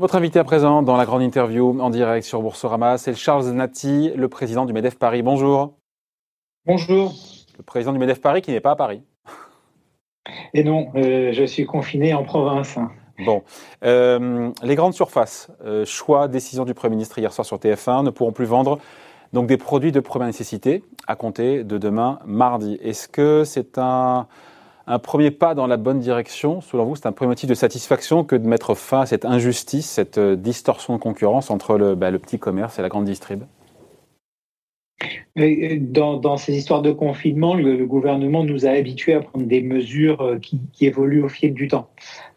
Votre invité à présent dans la grande interview en direct sur Boursorama, c'est Charles Nati, le président du MEDEF Paris. Bonjour. Bonjour. Le président du MEDEF Paris qui n'est pas à Paris. Et non, euh, je suis confiné en province. Bon, euh, les grandes surfaces, euh, choix, décision du Premier ministre hier soir sur TF1, ne pourront plus vendre donc des produits de première nécessité à compter de demain mardi. Est-ce que c'est un un premier pas dans la bonne direction Selon vous, c'est un premier motif de satisfaction que de mettre fin à cette injustice, cette euh, distorsion de concurrence entre le, bah, petit commerce et la grande distrib? Euh, dans, ces histoires de confinement, le, gouvernement nous a habitués à prendre des mesures euh, qui, évoluent au fil du temps.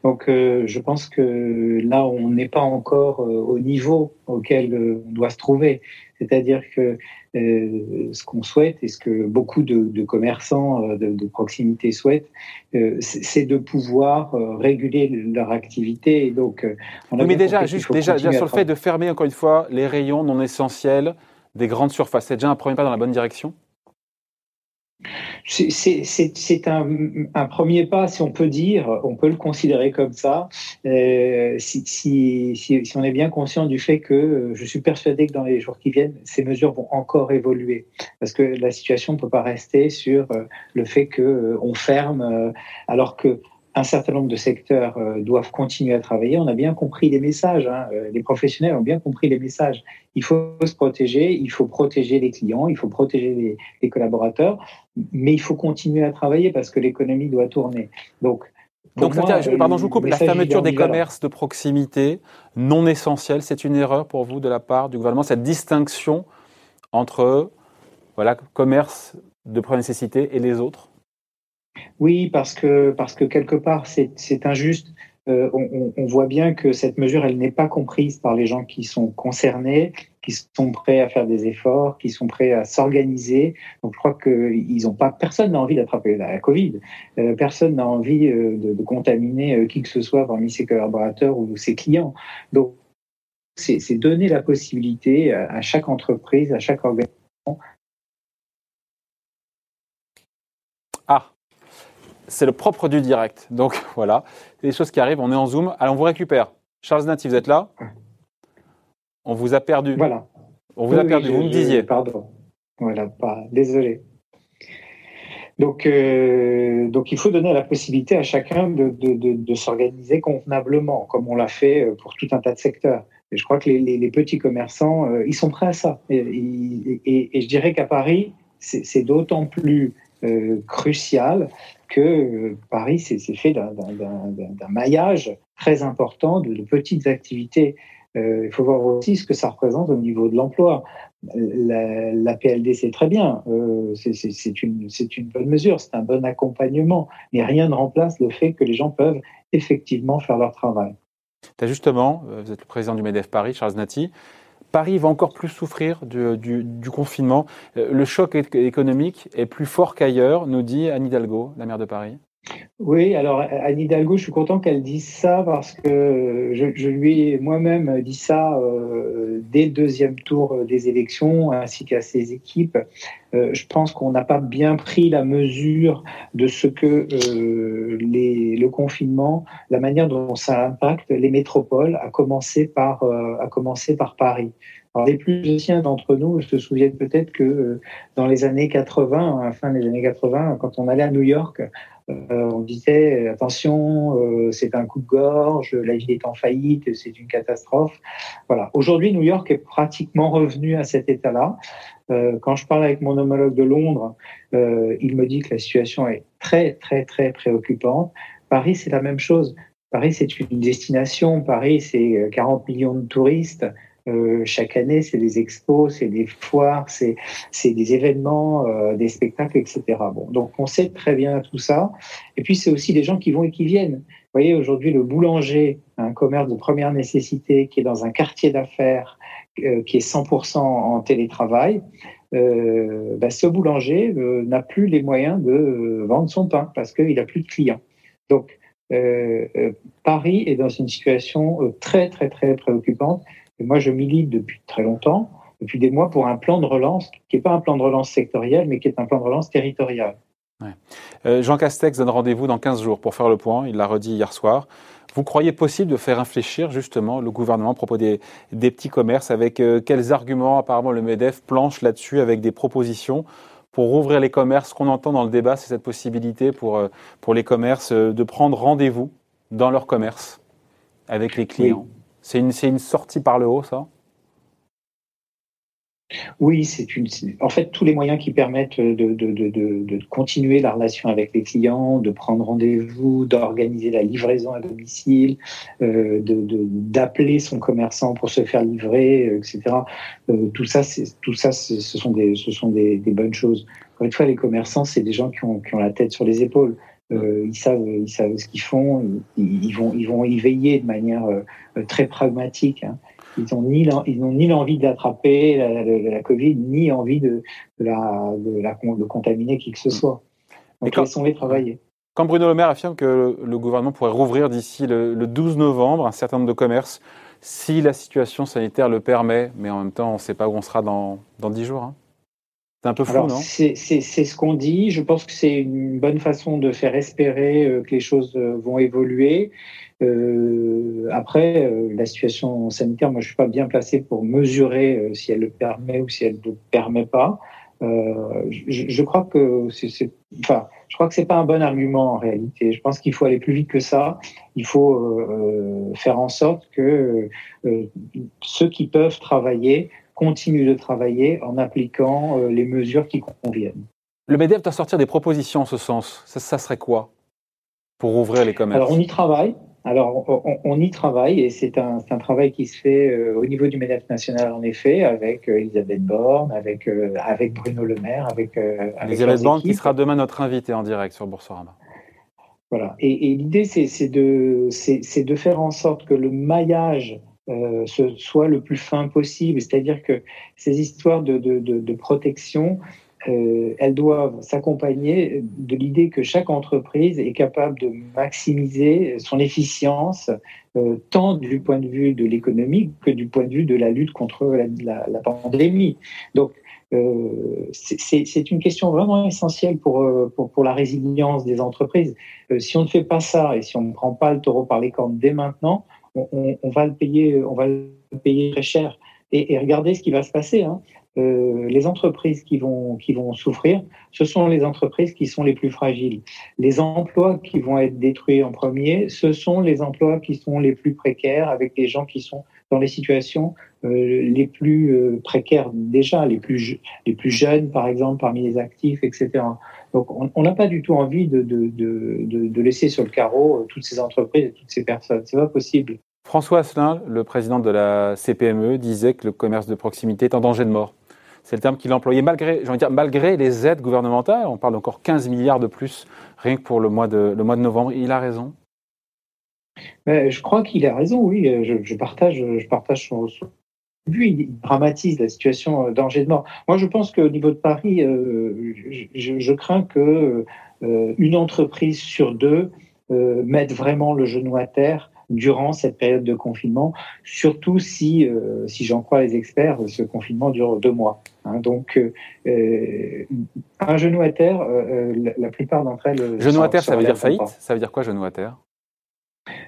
Donc, je pense que là, on n'est pas encore au niveau auquel on doit se trouver. C'est-à-dire que euh, ce qu'on souhaite et ce que beaucoup de, commerçants euh, de, proximité souhaitent, euh, c'est de pouvoir réguler leur activité. Et donc, mais déjà, juste déjà, sur le fait de fermer encore une fois les rayons non essentiels des grandes surfaces, c'est déjà un premier pas dans la bonne direction? C'est un, premier pas, si on peut dire, on peut le considérer comme ça, euh, si, on est bien conscient du fait que euh, je suis persuadé que dans les jours qui viennent, ces mesures vont encore évoluer, parce que la situation ne peut pas rester sur euh, le fait que euh, on ferme, alors que un certain nombre de secteurs euh, doivent continuer à travailler. On a bien compris les messages. Hein. Euh, les professionnels ont bien compris les messages. Il faut se protéger, il faut protéger les clients, il faut protéger les, collaborateurs, mais il faut continuer à travailler parce que l'économie doit tourner. Donc, donc, pardon, je vous coupe. La fermeture des commerces de proximité non essentiels, c'est une erreur pour vous de la part du gouvernement, cette distinction entre voilà, commerce de première nécessité et les autres? Oui, parce que, parce que quelque part, c'est injuste. Euh, on, voit bien que cette mesure, elle n'est pas comprise par les gens qui sont concernés, qui sont prêts à faire des efforts, qui sont prêts à s'organiser. Donc, je crois qu'ils ont pas, personne n'a envie d'attraper la Covid. Euh, personne n'a envie euh, de, contaminer qui que ce soit parmi ses collaborateurs ou ses clients. Donc, c'est donner la possibilité à chaque entreprise, à chaque organisation c'est le propre du direct. Donc voilà, des choses qui arrivent, on est en Zoom. Allez, on vous récupère. Charles Nati, vous êtes là On vous a perdu. Voilà. On vous a perdu, vous me disiez. Pardon. Voilà, pas, désolé. Donc, euh, donc, il faut donner la possibilité à chacun de, de, s'organiser convenablement, comme on l'a fait euh, pour tout un tas de secteurs. Et je crois que les, petits commerçants, euh, ils sont prêts à ça. Et, et, et je dirais qu'à Paris, c'est d'autant plus crucial que euh, Paris s'est fait d'un maillage très important de, petites activités. Euh, il faut voir aussi ce que ça représente au niveau de l'emploi. La, PLD, c'est très bien, euh, c'est une, une bonne mesure, c'est un bon accompagnement, mais rien ne remplace le fait que les gens peuvent effectivement faire leur travail. As justement, vous êtes le président du MEDEF Paris, Charles Nati, Paris va encore plus souffrir du, confinement. Euh, le choc économique est plus fort qu'ailleurs, nous dit Anne Hidalgo, la maire de Paris. Oui, alors Anne Hidalgo, je suis content qu'elle dise ça parce que je, lui ai moi-même dit ça euh, dès le deuxième tour des élections ainsi qu'à ses équipes. Euh, je pense qu'on n'a pas bien pris la mesure de ce que le confinement, la manière dont ça impacte les métropoles, à commencer par, à commencer par Paris. Alors, les plus anciens d'entre nous se souviennent peut-être que euh, dans les années 80, à la fin des années 80, quand on allait à New York, euh, on disait attention, euh, c'est un coup de gorge, la ville est en faillite, c'est une catastrophe. Voilà. Aujourd'hui, New York est pratiquement revenu à cet état-là. quand je parle avec mon homologue de Londres, il me dit que la situation est très, très, très préoccupante. Paris, c'est la même chose. Paris, c'est une destination. Paris, c'est 40 millions de touristes. Euh, chaque année, c'est des expos, c'est des foires, c'est des événements, euh, des spectacles, etc. Bon, donc on sait très bien tout ça. Et puis c'est aussi des gens qui vont et qui viennent. Vous voyez, aujourd'hui, le boulanger, un commerce de première nécessité qui est dans un quartier d'affaires euh, qui est 100% en télétravail, euh, bah, ce boulanger n'a plus les moyens de vendre son pain parce qu'il n'a plus de clients. Donc, Paris est dans une situation très, très, très préoccupante moi, je milite depuis très longtemps, depuis des mois, pour un plan de relance qui n'est pas un plan de relance sectoriel, mais qui est un plan de relance territorial. Euh, Jean Castex donne rendez-vous dans 15 jours pour faire le point. Il l'a redit hier soir. Vous croyez possible de faire réfléchir justement le gouvernement à propos des, petits commerces avec euh, quels arguments apparemment le MEDEF planche là-dessus avec des propositions pour rouvrir les commerces? Ce qu'on entend dans le débat, c'est cette possibilité pour, euh, pour les commerces de prendre rendez-vous dans leur commerce avec les clients. C'est une, sortie par le haut, ça? Oui, c'est une. En fait, tous les moyens qui permettent de, continuer la relation avec les clients, de prendre rendez-vous, d'organiser la livraison à domicile, euh, d'appeler son commerçant pour se faire livrer, euh, etc. Euh, tout ça, tout ça, ce sont des, bonnes choses. Encore une fois, les commerçants, c'est des gens qui ont la tête sur les épaules. Euh, ils savent, ils savent ce qu'ils font. Ils, ils, vont, ils vont y veiller de manière euh, très pragmatique. Hein ils n'ont ni ils n'ont ni l'envie d'attraper la, la, Covid, ni envie de, de, la, de, la, de contaminer qui que ce soit. Donc, quand, laissons-les travailler. Quand Bruno Le Maire affirme que le gouvernement pourrait rouvrir d'ici le, le, 12 novembre un certain nombre de commerces, si la situation sanitaire le permet, mais en même temps, on ne sait pas où on sera dans, dans 10 jours. Hein. C'est un peu fou, non? C'est ce qu'on dit. Je pense que c'est une bonne façon de faire espérer euh, que les choses euh, vont évoluer. Euh, après, euh, la situation sanitaire, moi, je suis pas bien placé pour mesurer si elle le permet ou si elle ne le permet pas. Je, je, crois que c'est, enfin, je crois que c'est pas un bon argument en réalité. Je pense qu'il faut aller plus vite que ça. Il faut euh, faire en sorte que euh, ceux qui peuvent travailler continuent de travailler en appliquant euh, les mesures qui conviennent. Le MEDEF doit sortir des propositions en ce sens. Ça, ça serait quoi pour ouvrir les commerces? Alors on y travaille. Alors, on, y travaille et c'est un, un, travail qui se fait euh, au niveau du MEDEF national, en effet, avec euh, Elisabeth Borne, avec, avec Bruno Le Maire, avec. avec Elisabeth Borne qui sera demain notre invité en direct sur Boursorama. Voilà. Et, et l'idée, c'est de, de faire en sorte que le maillage ce soit le plus fin possible, c'est-à-dire que ces histoires de, de, de, de protection, euh, elles doivent s'accompagner de l'idée que chaque entreprise est capable de maximiser son efficience, euh, tant du point de vue de l'économie que du point de vue de la lutte contre la, la, pandémie. Donc, euh, c'est une question vraiment essentielle pour, pour, pour, la résilience des entreprises. si on ne fait pas ça et si on ne prend pas le taureau par les cornes dès maintenant, on, on, va le payer, on va le payer très cher. Et, et, regardez ce qui va se passer. Hein. Euh, les entreprises qui vont, qui vont souffrir, ce sont les entreprises qui sont les plus fragiles. Les emplois qui vont être détruits en premier, ce sont les emplois qui sont les plus précaires, avec des gens qui sont dans les situations euh, les plus euh, précaires déjà, les plus, les plus jeunes, par exemple, parmi les actifs, etc. Donc, on n'a pas du tout envie de, de, de, de, laisser sur le carreau euh, toutes ces entreprises et toutes ces personnes. C'est pas possible. François Asselin, le président de la CPME, disait que le commerce de proximité est en danger de mort. C'est le terme qu'il employait malgré, dire, malgré les aides gouvernementales. On parle encore 15 milliards de plus rien que pour le mois de, le mois de novembre. Il a raison. je crois qu'il a raison, oui. Je, partage, je partage son, Il dramatise la situation danger de mort. Moi, je pense qu'au niveau de Paris, euh, je, crains que euh, une entreprise sur deux euh, mette vraiment le genou à terre durant cette période de confinement, surtout si, euh, si j'en crois les experts, ce confinement dure deux mois. Hein. donc, euh, euh, un genou à terre, la, plupart d'entre elles. Genou à terre, ça veut dire faillite? Ça veut dire quoi, genou à terre?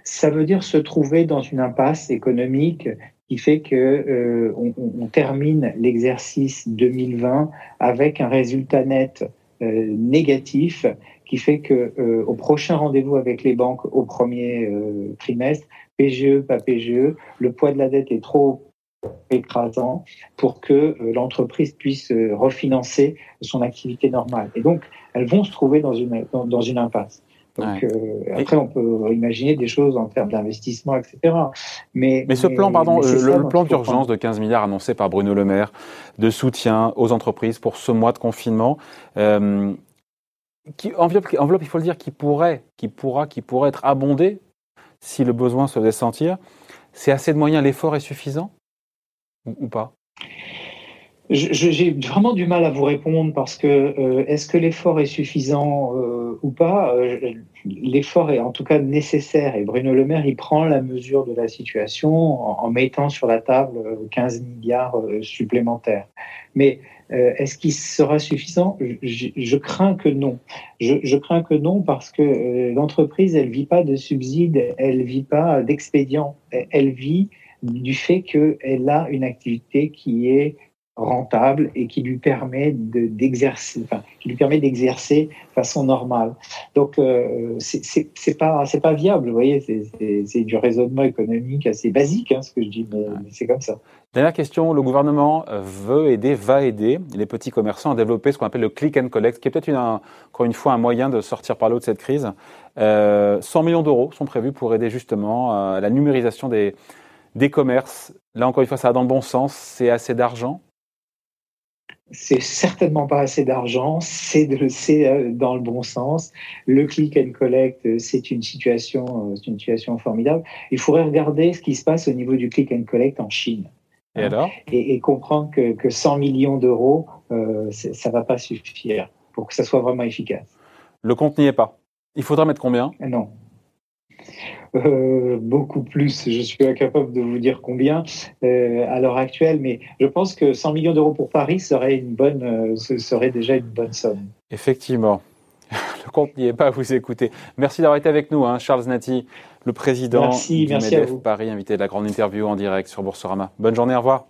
Ça veut dire se trouver dans une impasse économique qui fait que on, on, termine l'exercice 2020 avec un résultat net négatif qui fait que euh, au prochain rendez-vous avec les banques au premier euh, trimestre, PGE, pas PGE, le poids de la dette est trop écrasant pour que euh, l'entreprise puisse refinancer son activité normale. Et donc, elles vont se trouver dans une, dans, une impasse. Donc, après, on peut imaginer des choses en termes d'investissement, etc. Mais, mais ce plan, pardon, le, plan d'urgence de 15 milliards annoncé par Bruno Le Maire de soutien aux entreprises pour ce mois de confinement, qui, enveloppe, enveloppe, il faut le dire, qui pourrait, qui pourra, qui pourrait être abondée si le besoin se faisait sentir. C'est assez de moyens, l'effort est suffisant ou, pas? J'ai vraiment du mal à vous répondre parce que euh, est-ce que l'effort est suffisant euh, ou pas? Euh, L'effort est en tout cas nécessaire et Bruno Le Maire il prend la mesure de la situation en, mettant sur la table 15 milliards supplémentaires. Mais est-ce qu'il sera suffisant? Je, je, crains que non. Je, je, crains que non parce que l'entreprise elle vit pas de subsides, elle vit pas d'expédients, elle vit du fait qu'elle a une activité qui est rentable et qui lui permet d'exercer, enfin, qui lui permet d'exercer façon normale. Donc euh, c'est pas c'est pas viable, vous voyez, c'est du raisonnement économique assez basique, hein, ce que je dis, mais, c'est comme ça. Dernière question, le gouvernement veut aider, va aider les petits commerçants à développer ce qu'on appelle le click and collect, qui est peut-être encore une fois un moyen de sortir par l'eau de cette crise. Euh, 100 millions d'euros sont prévus pour aider justement à la numérisation des des commerces. Là encore une fois, ça va dans le bon sens. C'est assez d'argent c'est certainement pas assez d'argent, c'est euh, dans le bon sens. Le click and collect, euh, c'est une situation, euh, une situation formidable. Il faudrait regarder ce qui se passe au niveau du click and collect en Chine. Et alors? Et, comprendre que, 100 millions d'euros, euh, ça va pas suffire pour que ça soit vraiment efficace. Le compte n'y est pas. Il faudra mettre combien? Non. Euh, beaucoup plus. Je suis incapable de vous dire combien euh, à l'heure actuelle, mais je pense que 100 millions d'euros pour Paris serait une bonne, euh, ce serait déjà une bonne somme. Effectivement. Le compte n'y est pas à vous écouter. Merci d'avoir été avec nous, hein, Charles Nati, le président merci, du MEDEF Paris, invité de la grande interview en direct sur Boursorama. Bonne journée, au revoir.